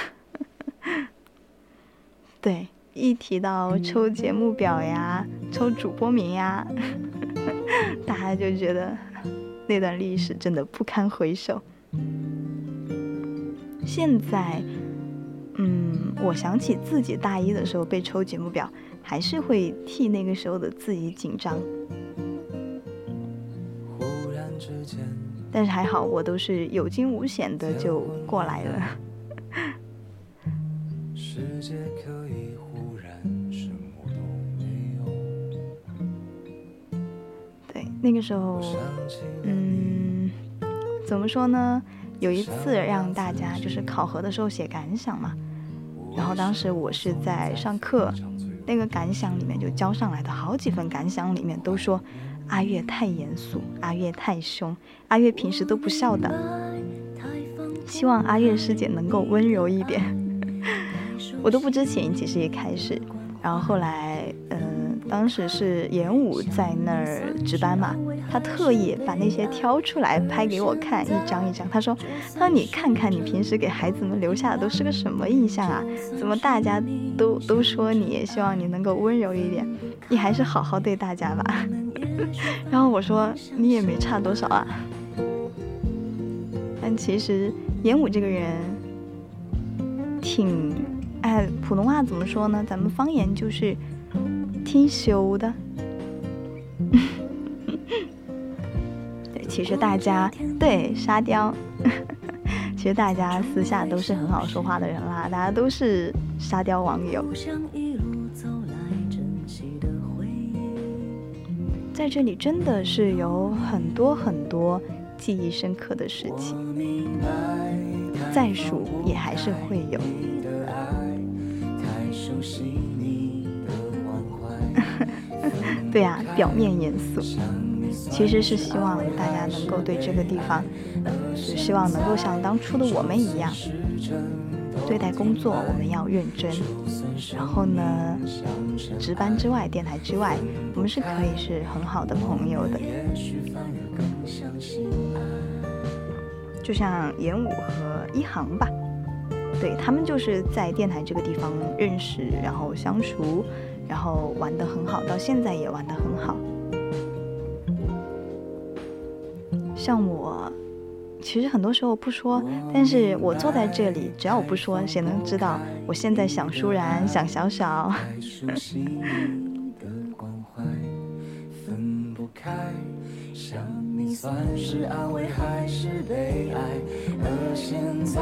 对，一提到抽节目表呀、抽主播名呀，大家就觉得那段历史真的不堪回首。现在，嗯，我想起自己大一的时候被抽节目表，还是会替那个时候的自己紧张。但是还好，我都是有惊无险的就过来了。世界可以，那个时候，嗯，怎么说呢？有一次让大家就是考核的时候写感想嘛，然后当时我是在上课，那个感想里面就交上来的好几份感想里面都说。阿月太严肃，阿月太凶，阿月平时都不笑的。希望阿月师姐能够温柔一点。我都不知情，其实一开始然后后来，嗯，当时是演武在那儿值班嘛，他特意把那些挑出来拍给我看，一张一张。他说：“他说你看看你平时给孩子们留下的都是个什么印象啊？怎么大家都都说你，希望你能够温柔一点，你还是好好对大家吧。”然后我说：“你也没差多少啊。”但其实演武这个人挺。哎，普通话怎么说呢？咱们方言就是挺羞的。对，其实大家 对沙雕，其实大家私下都是很好说话的人啦，大家都是沙雕网友。在这里真的是有很多很多记忆深刻的事情，再数也还是会有。对呀，表面严肃，其实是希望大家能够对这个地方，是希望能够像当初的我们一样，对待工作我们要认真。然后呢，值班之外，电台之外，我们是可以是很好的朋友的。就像演武和一航吧。对他们就是在电台这个地方认识，然后相熟，然后玩的很好，到现在也玩的很好。像我，其实很多时候不说，但是我坐在这里，只要我不说，谁能知道我现在想舒然，想小小。算是安慰还是悲哀？而现在，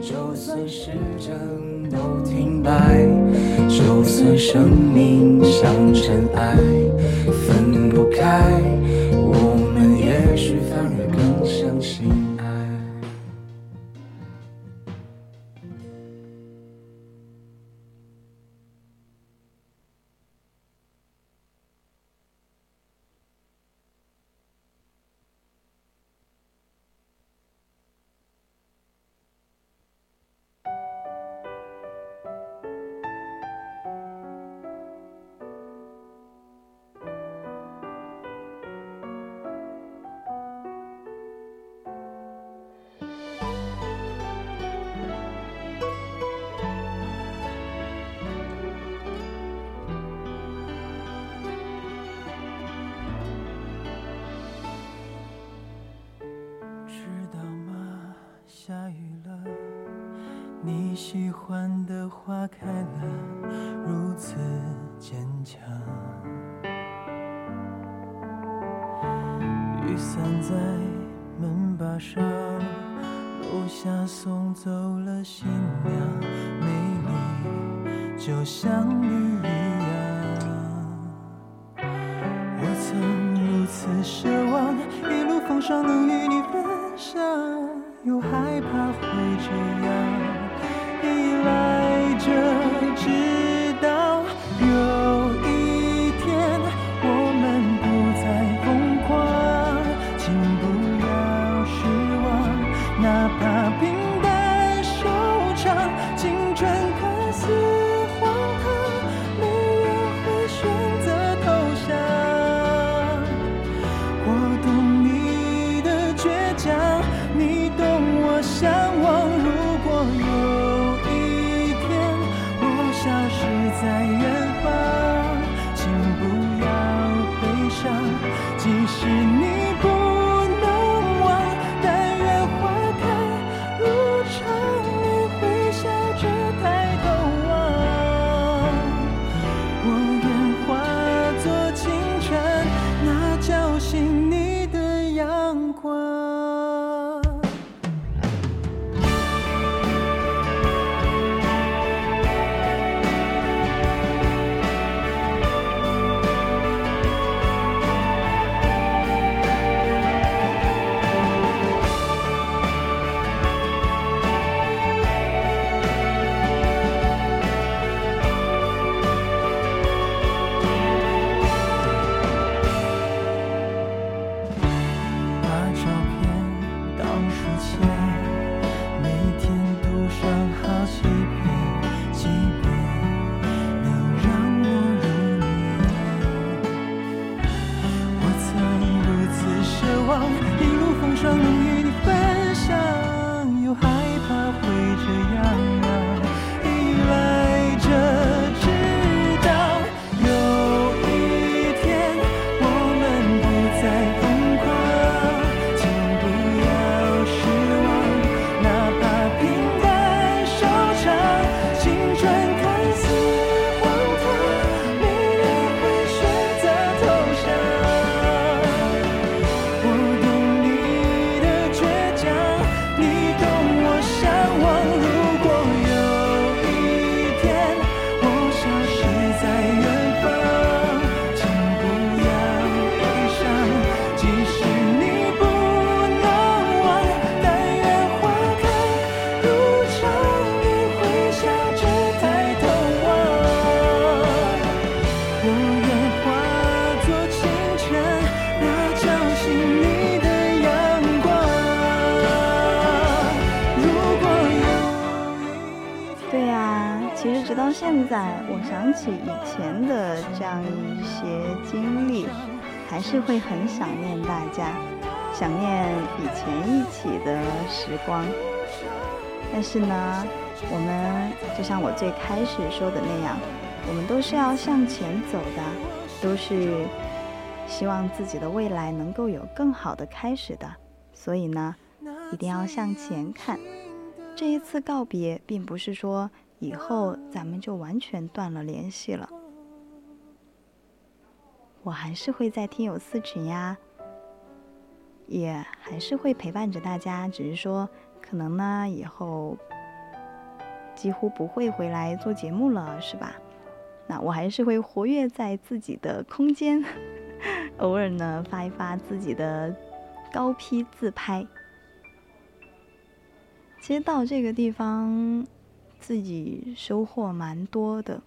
就算时针都停摆，就算生命像尘埃，分不开，喜欢的花开了，如此坚强。雨伞在门把上，楼下送走了新娘，美丽就像你一样。一路风霜在，我想起以前的这样一些经历，还是会很想念大家，想念以前一起的时光。但是呢，我们就像我最开始说的那样，我们都是要向前走的，都是希望自己的未来能够有更好的开始的。所以呢，一定要向前看。这一次告别，并不是说以后咱们就完全断了联系了。我还是会在听友四群呀，也还是会陪伴着大家，只是说可能呢以后几乎不会回来做节目了，是吧？那我还是会活跃在自己的空间，偶尔呢发一发自己的高 P 自拍。其实到这个地方，自己收获蛮多的，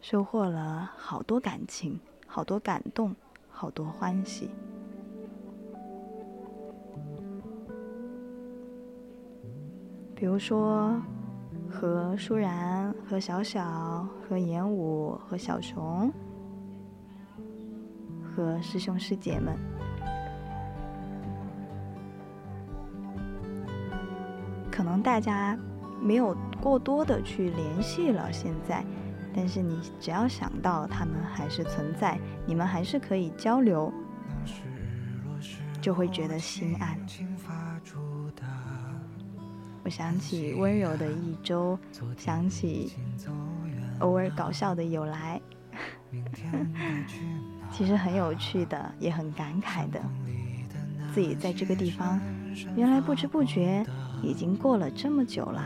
收获了好多感情，好多感动，好多欢喜。比如说，和舒然、和小小、和演武、和小熊、和师兄师姐们。可能大家没有过多的去联系了，现在，但是你只要想到他们还是存在，你们还是可以交流，就会觉得心安。我想起温柔的一周，想起偶尔搞笑的有来，其实很有趣的，也很感慨的。自己在这个地方，原来不知不觉已经过了这么久了。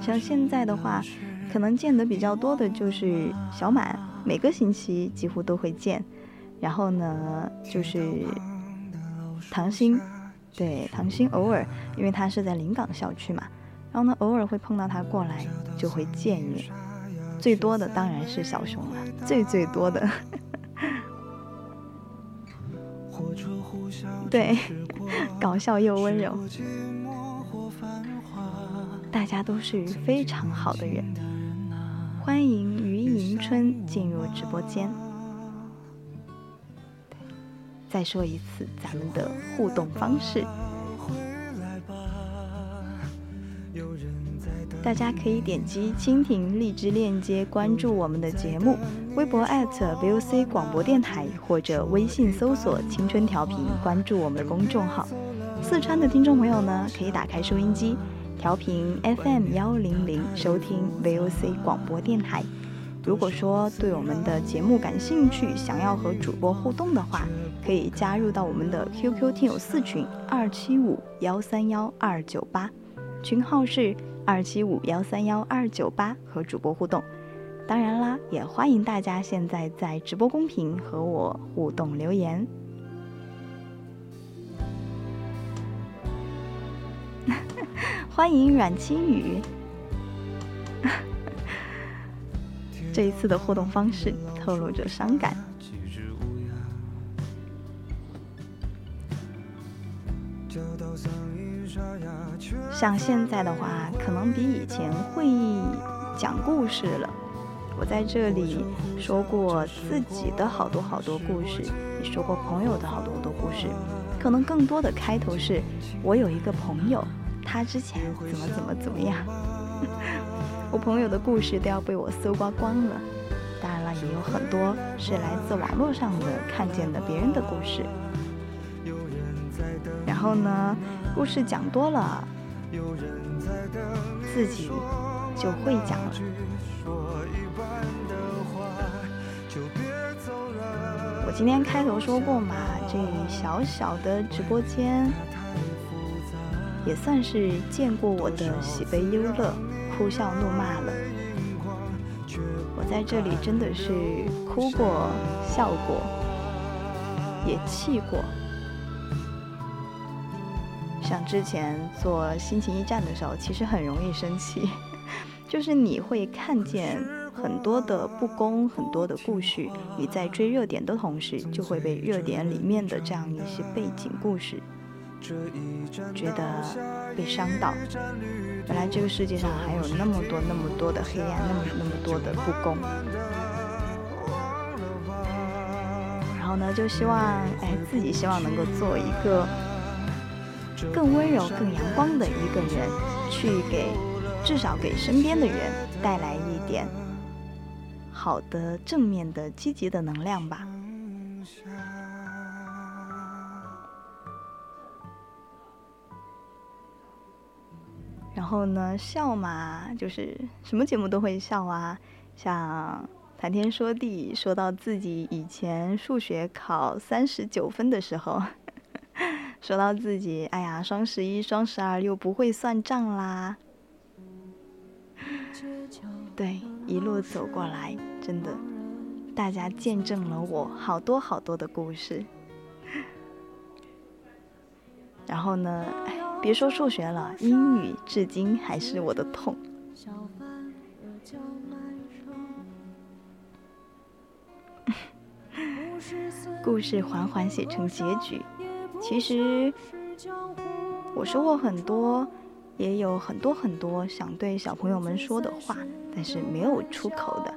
像现在的话，可能见得比较多的就是小满，每个星期几乎都会见。然后呢，就是唐鑫，对唐鑫偶尔，因为他是在临港校区嘛，然后呢偶尔会碰到他过来，就会见一面。最多的当然是小熊了，最最多的。对，搞笑又温柔，大家都是非常好的人。欢迎于迎春进入直播间。再说一次咱们的互动方式，大家可以点击蜻蜓荔枝链接关注我们的节目，微博 @VOC 广播电台或者微信搜索“青春调频”关注我们的公众号。四川的听众朋友呢，可以打开收音机，调频 FM 幺零零收听 VOC 广播电台。如果说对我们的节目感兴趣，想要和主播互动的话，可以加入到我们的 QQ 听友四群二七五幺三幺二九八，群号是二七五幺三幺二九八，和主播互动。当然啦，也欢迎大家现在在直播公屏和我互动留言。欢迎阮清雨。这一次的互动方式透露着伤感。像现在的话，可能比以前会讲故事了，我在这里说过自己的好多好多故事，也说过朋友的好多好多故事。可能更多的开头是我有一个朋友，他之前怎么怎么怎么样。我朋友的故事都要被我搜刮光了。当然了，也有很多是来自网络上的看见的别人的故事。然后呢，故事讲多了，自己就会讲了。我今天开头说过嘛，这小小的直播间，也算是见过我的喜悲忧乐、哭笑怒骂了。我在这里真的是哭过、笑过，也气过。像之前做心情驿站的时候，其实很容易生气，就是你会看见很多的不公，很多的故事，你在追热点的同时，就会被热点里面的这样一些背景故事，觉得被伤到。原来这个世界上还有那么多、那么多的黑暗，那么那么多的不公。然后呢，就希望，哎，自己希望能够做一个。更温柔、更阳光的一个人，去给至少给身边的人带来一点好的、正面的、积极的能量吧。然后呢，笑嘛，就是什么节目都会笑啊，像谈天说地，说到自己以前数学考三十九分的时候。说到自己，哎呀，双十一、双十二又不会算账啦。对，一路走过来，真的，大家见证了我好多好多的故事。然后呢，别说数学了，英语至今还是我的痛。故事缓缓写成结局。其实我说过很多，也有很多很多想对小朋友们说的话，但是没有出口的。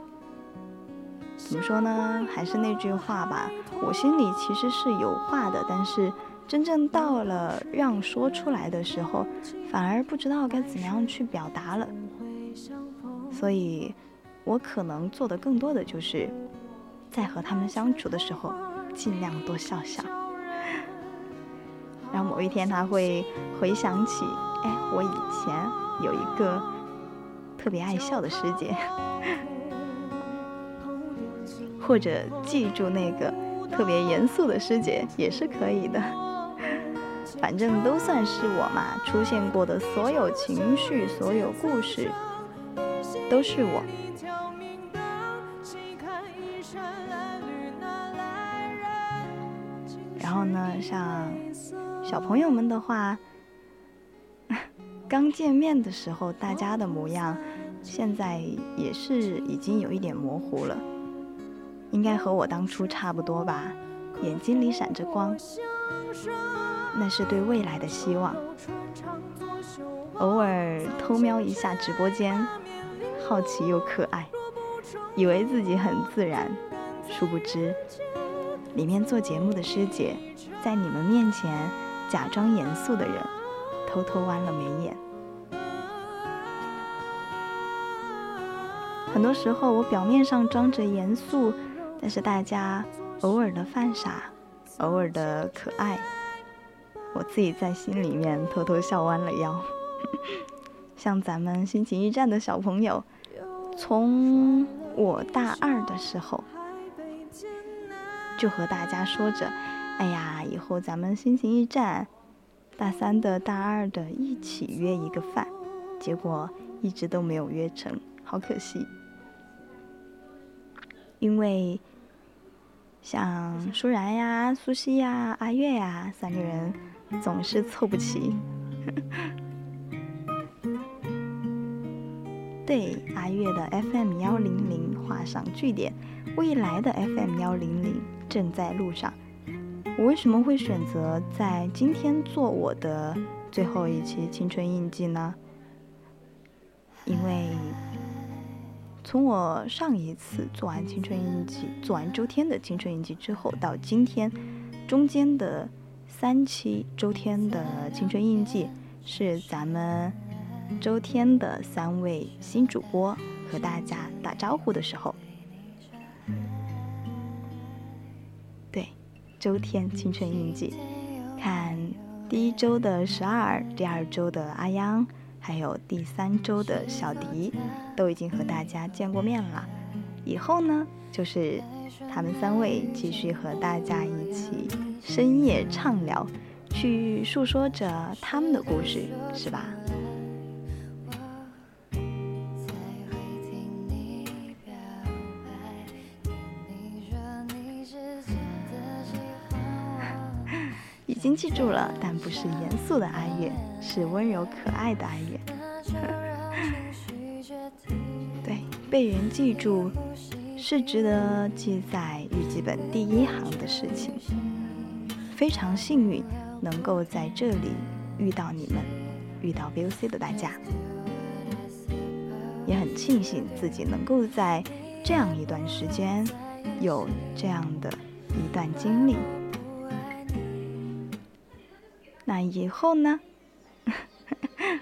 怎么说呢？还是那句话吧，我心里其实是有话的，但是真正到了让说出来的时候，反而不知道该怎么样去表达了。所以，我可能做的更多的就是，在和他们相处的时候，尽量多笑笑。然后某一天他会回想起，哎，我以前有一个特别爱笑的师姐，或者记住那个特别严肃的师姐也是可以的。反正都算是我嘛，出现过的所有情绪、所有故事，都是我。然后呢，像。小朋友们的话，刚见面的时候，大家的模样，现在也是已经有一点模糊了，应该和我当初差不多吧。眼睛里闪着光，那是对未来的希望。偶尔偷瞄一下直播间，好奇又可爱，以为自己很自然，殊不知，里面做节目的师姐，在你们面前。假装严肃的人，偷偷弯了眉眼。很多时候，我表面上装着严肃，但是大家偶尔的犯傻，偶尔的可爱，我自己在心里面偷偷笑弯了腰。像咱们心情驿站的小朋友，从我大二的时候，就和大家说着。哎呀，以后咱们心情驿站，大三的大二的一起约一个饭，结果一直都没有约成，好可惜。因为像舒然呀、苏西呀、阿月呀三个人总是凑不齐。对阿月的 FM 幺零零画上句点，未来的 FM 幺零零正在路上。我为什么会选择在今天做我的最后一期青春印记呢？因为从我上一次做完青春印记，做完周天的青春印记之后，到今天，中间的三期周天的青春印记是咱们周天的三位新主播和大家打招呼的时候。周天青春印记，看第一周的十二，第二周的阿央。还有第三周的小迪，都已经和大家见过面了。以后呢，就是他们三位继续和大家一起深夜畅聊，去诉说着他们的故事，是吧？经记住了，但不是严肃的阿月，是温柔可爱的阿月。对，被人记住是值得记在日记本第一行的事情。非常幸运能够在这里遇到你们，遇到 VOC 的大家，也很庆幸自己能够在这样一段时间有这样的一段经历。以后呢？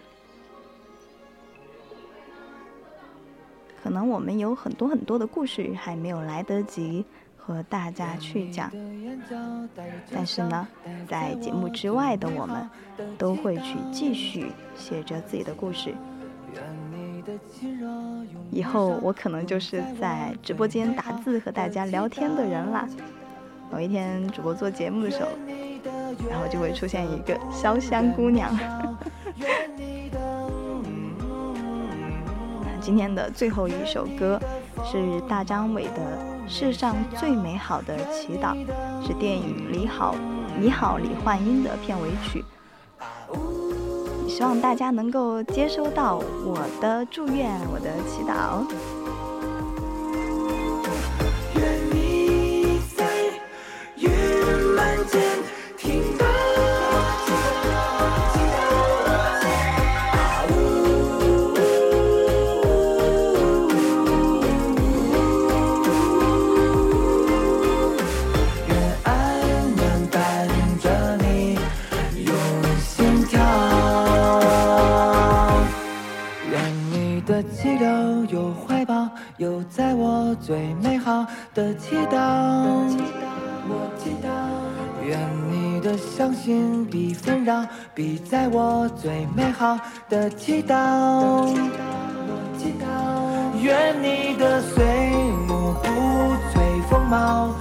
可能我们有很多很多的故事还没有来得及和大家去讲，但是呢，在节目之外的我们都会去继续写着自己的故事。以后我可能就是在直播间打字和大家聊天的人啦。某一天主播做节目的时候。然后就会出现一个潇湘姑娘。那今天的最后一首歌是大张伟的《世上最美好的祈祷》，是电影《你好，你好，李焕英》的片尾曲。希望大家能够接收到我的祝愿，我的祈祷。有在我最美好的祈祷，我祈祷愿你的相信比纷扰，比在我最美好的祈祷。我祈祷愿你的岁暮不摧风貌，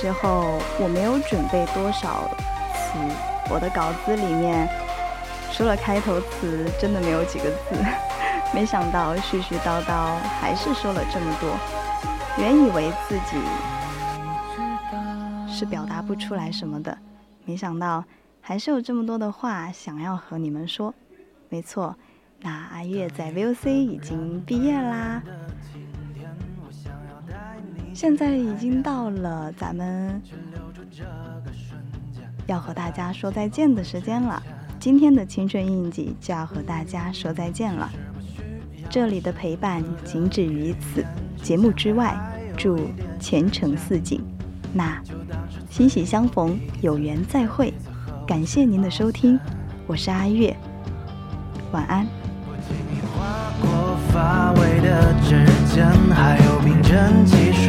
时候我没有准备多少词，我的稿子里面除了开头词，真的没有几个字。没想到絮絮叨叨还是说了这么多。原以为自己是表达不出来什么的，没想到还是有这么多的话想要和你们说。没错，那阿月在 VOC 已经毕业啦。现在已经到了咱们要和大家说再见的时间了，今天的青春印记就要和大家说再见了。这里的陪伴仅止于此。节目之外，祝前程似锦。那欣喜相逢，有缘再会。感谢您的收听，我是阿月，晚安。过发尾的指尖，还有